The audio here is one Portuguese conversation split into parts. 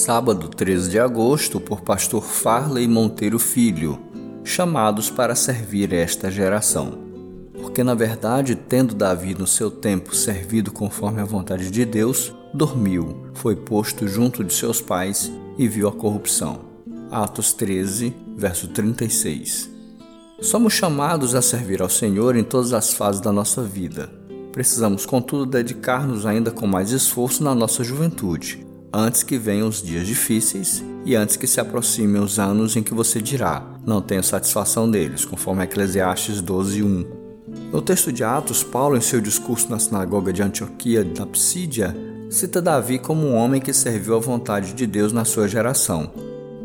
sábado 13 de agosto, por pastor Farley Monteiro Filho, chamados para servir esta geração. Porque, na verdade, tendo Davi no seu tempo servido conforme a vontade de Deus, dormiu, foi posto junto de seus pais e viu a corrupção. Atos 13, verso 36. Somos chamados a servir ao Senhor em todas as fases da nossa vida. Precisamos, contudo, dedicar-nos ainda com mais esforço na nossa juventude, antes que venham os dias difíceis e antes que se aproximem os anos em que você dirá: Não tenho satisfação deles, conforme Eclesiastes 12:1. No texto de Atos, Paulo, em seu discurso na sinagoga de Antioquia da Psídia, cita Davi como um homem que serviu à vontade de Deus na sua geração.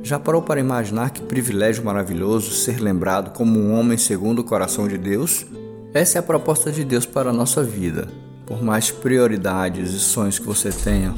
Já parou para imaginar que privilégio maravilhoso ser lembrado como um homem segundo o coração de Deus? Essa é a proposta de Deus para a nossa vida. Por mais prioridades e sonhos que você tenha,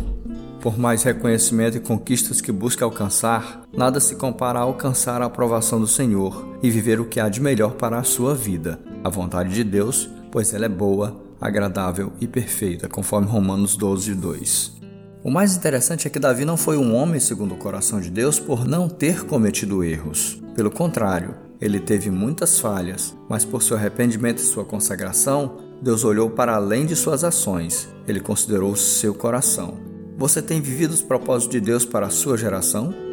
por mais reconhecimento e conquistas que busque alcançar, nada se compara a alcançar a aprovação do Senhor e viver o que há de melhor para a sua vida, a vontade de Deus, pois ela é boa, agradável e perfeita, conforme Romanos 12, 2. O mais interessante é que Davi não foi um homem segundo o coração de Deus por não ter cometido erros. Pelo contrário, ele teve muitas falhas, mas por seu arrependimento e sua consagração, Deus olhou para além de suas ações, ele considerou seu coração. Você tem vivido os propósitos de Deus para a sua geração?